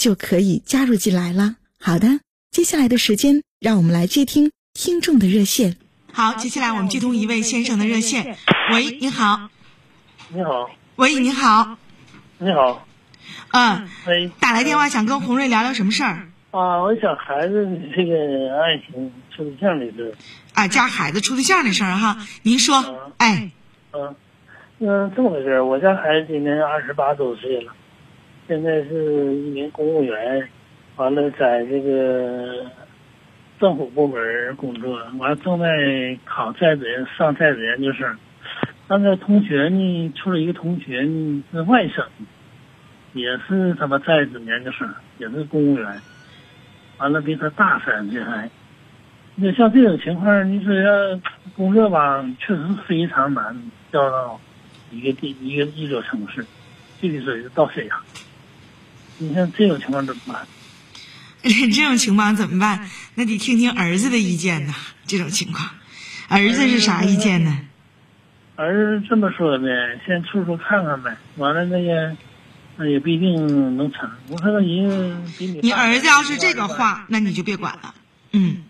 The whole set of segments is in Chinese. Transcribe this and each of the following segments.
就可以加入进来了。好的，接下来的时间，让我们来接听听众的热线。好，接下来我们接通一位先生的热线。喂，你好。你好。喂，你好。你好。嗯。喂。打来电话想跟洪瑞聊聊什么事儿？啊，我想孩子这个爱情处对象的事啊，家孩子处对象的事儿哈，您说，哎，嗯，嗯，这么回事我家孩子今年二十八周岁了，现在是一名公务员，完了在这个政府部门工作，完了正在考在职上在职研究生。他的同学呢，处了一个同学呢是外省，也是他妈在职研究生，也是公务员。完了比他大三岁还，那像这种情况，你说要工作吧，确实非常难调到一个地一个一座城市，具体说是到沈阳。你像这种情况怎么办？这种情况怎么办？那得听听儿子的意见呐。这种情况，儿子是啥意见呢？儿子这么说的，先处处看看呗。完了那个。那也不一定能成。我说人比你。你儿子要是这个话，那你就别管了。嗯，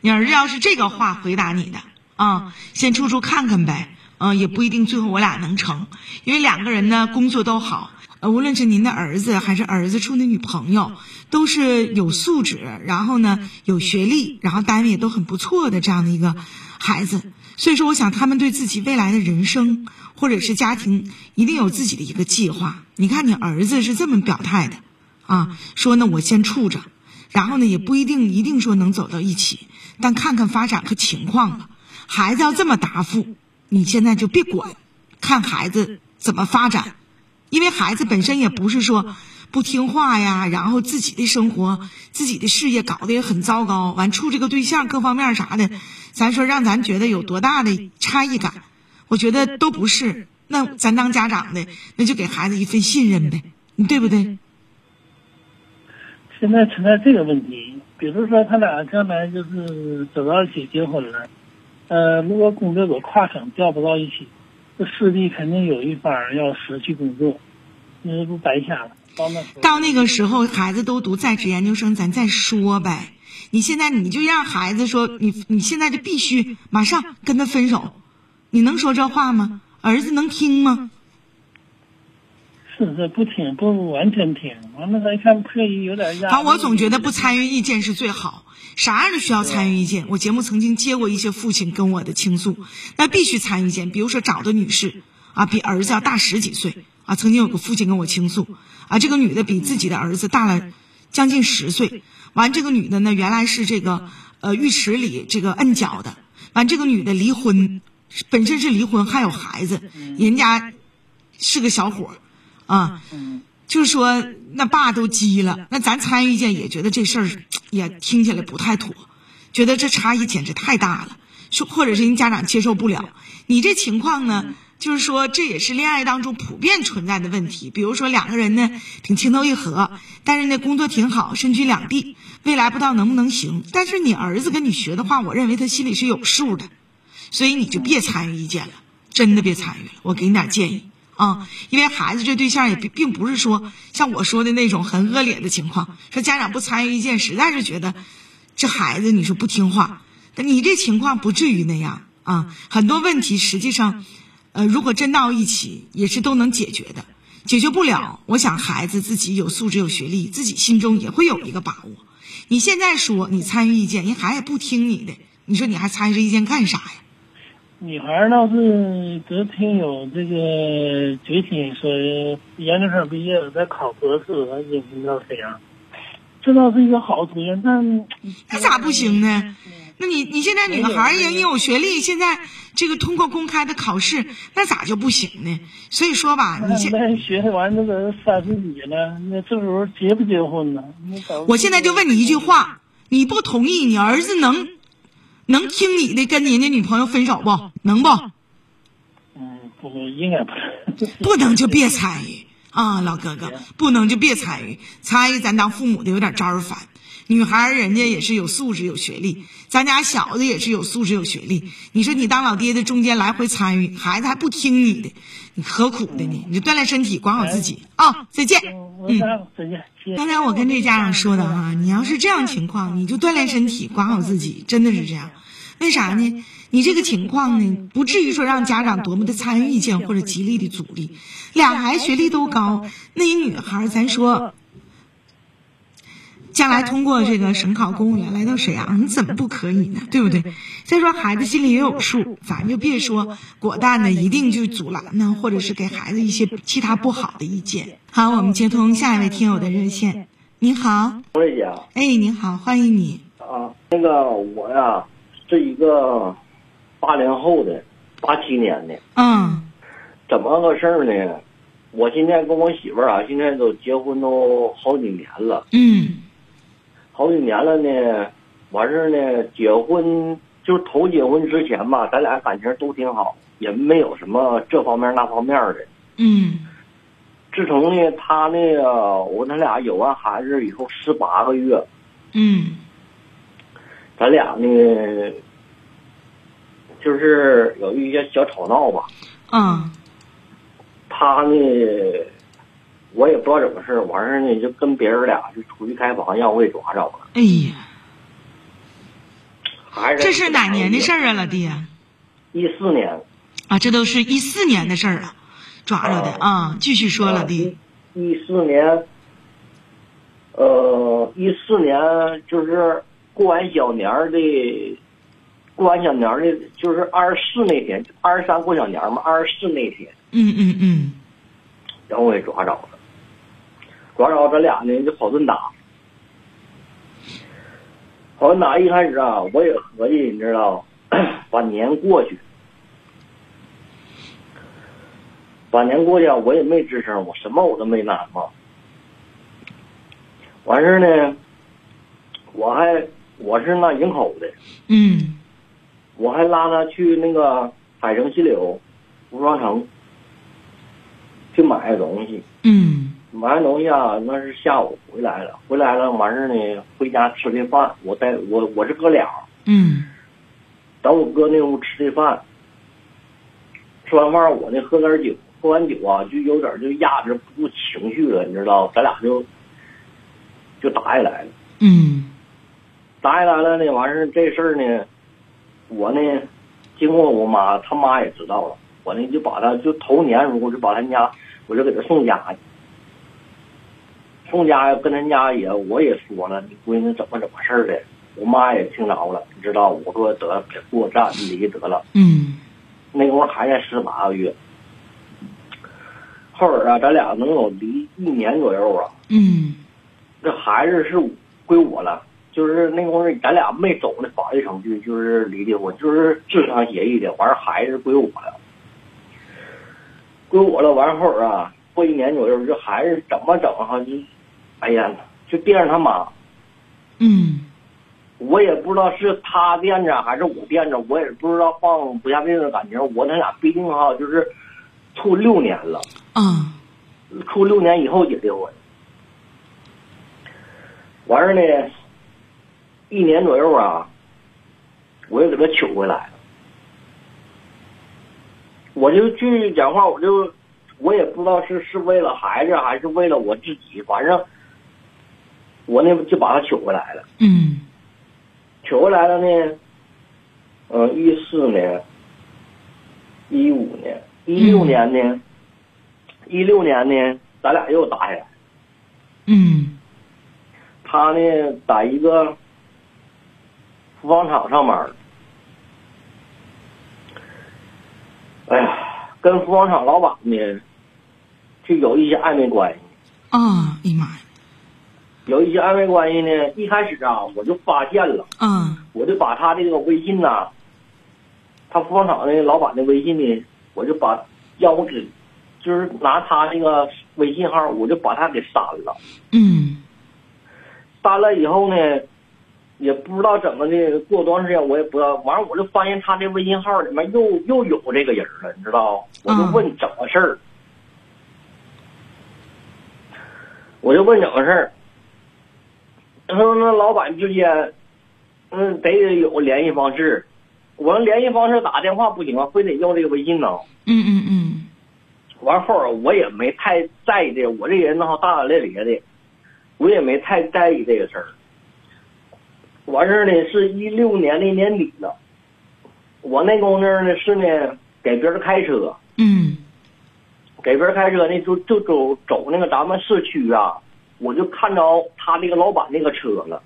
你儿子要是这个话回答你的啊，先处处看看呗。嗯，也不一定最后我俩能成，因为两个人呢工作都好。呃，无论是您的儿子还是儿子处的女朋友，都是有素质，然后呢有学历，然后单位也都很不错的这样的一个孩子。所以说，我想他们对自己未来的人生。或者是家庭一定有自己的一个计划。你看，你儿子是这么表态的，啊，说呢我先处着，然后呢也不一定一定说能走到一起，但看看发展和情况吧。孩子要这么答复，你现在就别管，看孩子怎么发展，因为孩子本身也不是说不听话呀，然后自己的生活、自己的事业搞得也很糟糕，完处这个对象各方面啥的，咱说让咱觉得有多大的差异感。我觉得都不是，那咱当家长的，那就给孩子一份信任呗，对不对？现在存在这个问题，比如说他俩将来就是走到一起结婚了，呃，如果工作有跨省调不到一起，这势必肯定有一方要失去工作，那不白瞎了。到那到那个时候，孩子都读在职研究生，咱再说呗。你现在你就让孩子说，你你现在就必须马上跟他分手。你能说这话吗？儿子能听吗？不听，不完全听。完了，再看刻意有点压。好，我总觉得不参与意见是最好。啥样的需要参与意见？我节目曾经接过一些父亲跟我的倾诉，那必须参与意见。比如说找的女士啊，比儿子要大十几岁啊。曾经有个父亲跟我倾诉啊，这个女的比自己的儿子大了将近十岁。完，这个女的呢，原来是这个呃浴池里这个摁脚的。完，这个女的离婚。本身是离婚，还有孩子，人家是个小伙儿，啊，就是说那爸都急了，那咱参与意见也觉得这事儿也听起来不太妥，觉得这差异简直太大了，说或者是人家长接受不了。你这情况呢，就是说这也是恋爱当中普遍存在的问题。比如说两个人呢挺情投意合，但是呢工作挺好，身居两地，未来不知道能不能行。但是你儿子跟你学的话，我认为他心里是有数的。所以你就别参与意见了，真的别参与了。我给你点建议啊，因为孩子这对象也并并不是说像我说的那种很恶劣的情况。说家长不参与意见，实在是觉得这孩子你说不听话。你这情况不至于那样啊，很多问题实际上，呃，如果真到一起也是都能解决的。解决不了，我想孩子自己有素质、有学历，自己心中也会有一个把握。你现在说你参与意见，人孩子也不听你的，你说你还参与意见干啥呀？女孩倒是得听有这个决心，说研究生毕业了再考博士，应到这样，这倒是一个好主意。但那咋不行呢？那你你现在女孩也也有学历，现在这个通过公开的考试，那咋就不行呢？所以说吧，你现在学完这个三十几了，那这时候结不结婚呢？我现在就问你一句话：你不同意，你儿子能？能听你的跟您的女朋友分手不能不？嗯，不应该不能。不能就别参与 啊，老哥哥，不能就别参与。参与咱当父母的有点招人烦。女孩人家也是有素质有学历，咱家小子也是有素质有学历。你说你当老爹的中间来回参与，孩子还不听你的，你何苦的呢？你就锻炼身体，管好自己啊！再见。嗯，再见。刚才我跟这家长说的哈，你要是这样情况，你就锻炼身体，管好自己，真的是这样。为啥呢？你这个情况呢，不至于说让家长多么的参与意见或者极力的阻力。俩孩子学历都高，那一女孩，咱说，将来通过这个省考公务员来到沈阳，你怎么不可以呢？对不对？再说孩子心里也有数，反正就别说果断的一定就阻拦呢，或者是给孩子一些其他不好的意见。好，我们接通下一位听友的热线。您好，魏姐。哎，您好，欢迎你。啊，那个我呀。是一个八零后的，八七年的。嗯，怎么个事儿呢？我现在跟我媳妇儿啊，现在都结婚都好几年了。嗯，好几年了呢。完事儿呢，结婚就是头结婚之前吧，咱俩感情都挺好，也没有什么这方面那方面的。嗯。自从呢，他那个我他俩有完孩子以后十八个月。嗯。咱俩呢，就是有一些小吵闹吧。嗯。他呢，我也不知道怎么事完事呢就跟别人俩就出去开房，让我给抓着了。哎呀！还是这是哪年的事儿啊，老弟？一四年。啊，这都是一四年的事儿了，抓着的啊。继续说，老弟。一四年，呃，一四年就是。过完小年儿的，过完小年儿的，就是二十四那天，二十三过小年嘛，二十四那天。嗯嗯嗯。然后我给抓着了，抓着咱俩呢就跑顿打，跑顿打一开始啊，我也合计，你知道，把年过去，把年过去，我也没吱声，我什么我都没拿嘛。完事儿呢，我还。我是那营口的，嗯，我还拉他去那个海城西柳服装城去买东西，嗯，买完东西啊，那是下午回来了，回来了完事呢，回家吃的饭，我带我我是哥俩，嗯，等我哥那屋吃的饭，吃完饭我呢喝点酒，喝完酒啊就有点就压制不住情绪了，你知道，咱俩就就打起来了，嗯。打起来了呢，完事这事儿呢，我呢，经过我妈，他妈也知道了，我呢就把他就头年时候就把他家，我就给他送家去，送家跟咱家也我也说了，你闺女怎么怎么事儿的，我妈也听着了，你知道，我说得别过站离得了，嗯，那会儿还在十八个月，后儿啊，咱俩能有离一年左右啊，嗯，这孩子是归我了。就是那会儿，咱俩没走那法律程序，就是离的婚，就是智商协议的。完孩子归我了，归我了。完后儿啊，过一年左右，这孩子怎么整哈？就，哎呀，就惦着他妈。嗯。我也不知道是他惦着还是我惦着，我也不知道放不下这种感情。我那俩毕竟哈，就是处六年了。嗯。处六年以后结的婚。完事儿呢。一年左右啊，我又给他取回来了。我就去讲话，我就我也不知道是是为了孩子还是为了我自己，反正我那就把他取回来了。嗯，取回来了呢，嗯，一四年、一五年、一六年呢，一六年呢，咱俩又打起来。嗯他呢，在一个服装厂上班儿。哎呀，跟服装厂老板呢，就有一些暧昧关系。啊，哎呀妈呀，有一些暧昧关系呢，一开始啊，我就发现了，嗯我就把他这个微信呐、他服装厂的老板的微信呢，我就把让我给，就是拿他那个微信号，我就把他给删了。嗯删了以后呢，也不知道怎么的，过多长时间我也不知道。完了，我就发现他这微信号里面又又有这个人了，你知道？我就问怎么事儿，我就问怎么事儿。他说那老板之间，嗯，得有联系方式。我说联系方式打电话不行啊，非得要这个微信呢。嗯嗯嗯完后儿我也没太在意这，我这人呢大大咧咧的，我也没太在意这个事儿。完事儿呢，是一六年的年底了，我那功夫呢是呢给别人开车，嗯给别人开车呢就就走走那个咱们市区啊，我就看着他那个老板那个车了，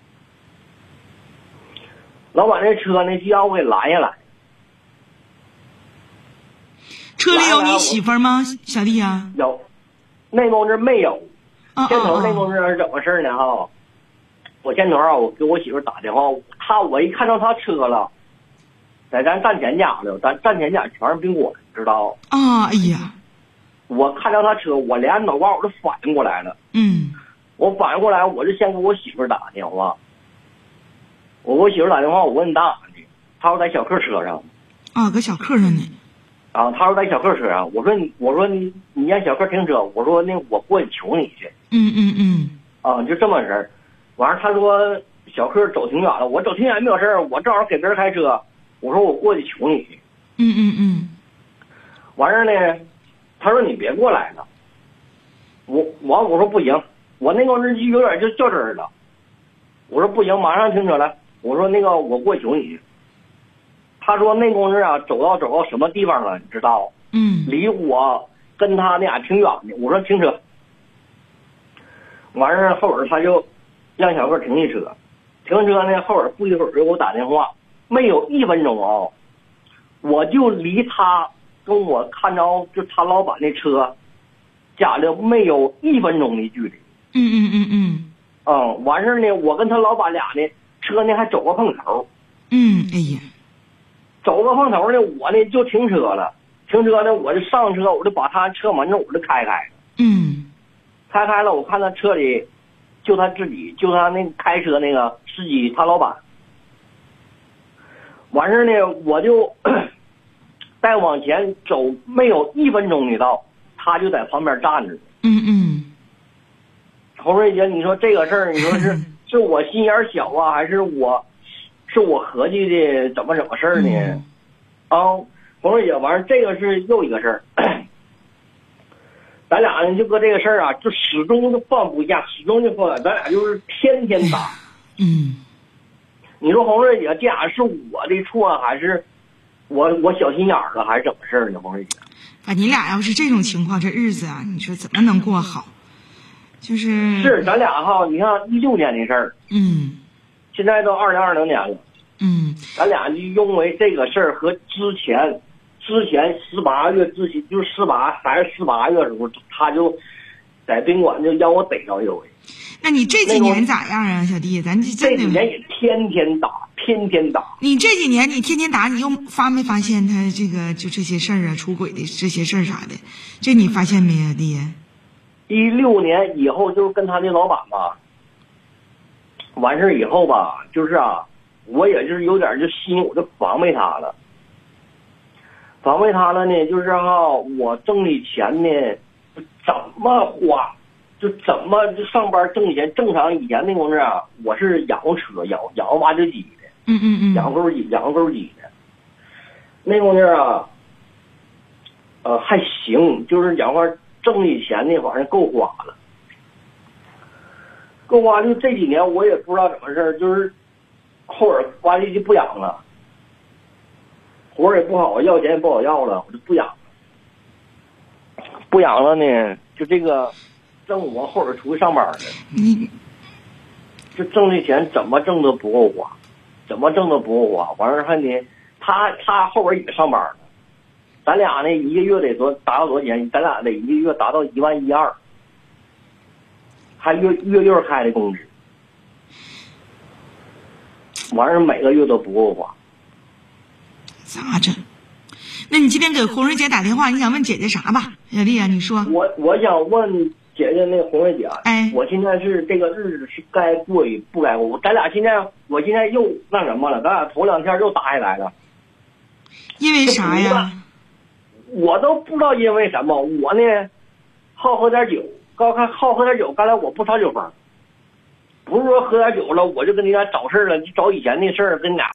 老板那车呢就让我给拦下来，车里有你媳妇儿吗，小弟呀？有，那公司没有。啊先头啊啊！那公司是怎么事儿呢？哈，我先头啊，我给我媳妇打电话，他我一看到他车了，在咱站前家了，咱站前家全是宾馆，知道？啊，哎呀，我看到他车，我连脑瓜我都反应过来了，嗯我反应过来，我就先给我媳妇儿打电话。我给我媳妇儿打电话，我问你打哪呢？她说在小客车上。啊，搁小客上呢。啊，她说在小客车上。我说你，我说你，你让小客停车。我说那我过去求你去。嗯嗯嗯啊，就这么事儿。完了，他说小客走挺远了，我走挺远没有事儿，我正好给别人开车，我说我过去求你去。嗯嗯嗯完事儿呢，他说你别过来了。我完我说不行，我那个日记有点就较真儿了。我说不行，马上停车来。我说那个我过去求你去。他说那功夫啊，走到走到什么地方了，你知道？嗯离我跟他那俩挺远的。我说停车。完事儿后边他就让小哥停一车，停车呢后边不一会儿给我打电话，没有一分钟啊，我就离他跟我看着就他老板那车，家的没有一分钟的距离。嗯嗯嗯嗯嗯，完事儿呢，我跟他老板俩呢，车呢还走个碰头，嗯，哎呀，走个碰头呢，我呢就停车了，停车呢我就上车，我就把他车门呢我就开开了。嗯开开了，我看他车里就他自己，就他那开车那个司机，他老板。完事儿呢，我就 再往前走，没有一分钟的道，他就在旁边站着。嗯嗯红瑞姐，你说这个事儿，你说是 是我心眼儿小啊，还是我是我合计的怎么怎么事儿呢？嗯啊，红瑞姐，完事儿这个是又一个事儿。咱俩呢，就搁这个事儿啊，就始终都放不下，始终就放不下，咱俩就是天天打。嗯，你说红瑞姐，这俩是我的错，还是我我小心眼儿了，还是怎么事儿呢？红瑞姐，啊，你俩要是这种情况，这日子啊，你说怎么能过好？就是是咱俩哈，你看一六年的事儿，嗯现在都二零二零年了，嗯咱俩就因为这个事儿和之前之前十八月之前，就是十八还是十八月的时候，他就在宾馆就让我逮着一回。那你这几年咋样啊，小弟？咱这这，几年也天天打，天天打。你这几年你天天打，你又发没发现他这个就这些事儿啊，出轨的这些事儿啥的，这你发现没啊，弟？一六年以后就是跟他的老板吧，完事儿以后吧，就是啊，我也就是有点就心，我就防备他了。防备他了呢，就是哈、我挣的钱呢，怎么花，就怎么就上班挣钱。正常以前那工作啊，我是养活车，养养活挖掘机的。嗯嗯嗯，养沟机，养钩机的。那工地啊，呃，还行，就是讲话挣的钱呢，反正够花了，够花。就这几年我也不知道怎么事儿，就是后边挖掘机不养了，活儿也不好，要钱也不好要了，我就不养了。不养了呢，就这个挣我后边出去上班呢，你这挣的钱怎么挣都不够花，怎么挣都不够花。完事儿还得他他后边也上班呢，咱俩呢一个月得多达到多少钱？咱俩得一个月达到一万一二，还月月月开的工资。完事儿每个月都不够花。咋整？那你今天给红瑞姐打电话，你想问姐姐啥吧？小丽啊，你说。我我想问姐姐，那红瑞姐，哎我现在是这个日子是该过与不该过？咱俩现在，我现在又那什么了？咱俩头两天又打起来了，因为啥呀？我都不知道因为什么。我呢，好喝点酒，刚看好喝点酒，刚才我不烧酒疯，不是说喝点酒了我就跟你俩找事儿了，找以前那事儿跟你俩。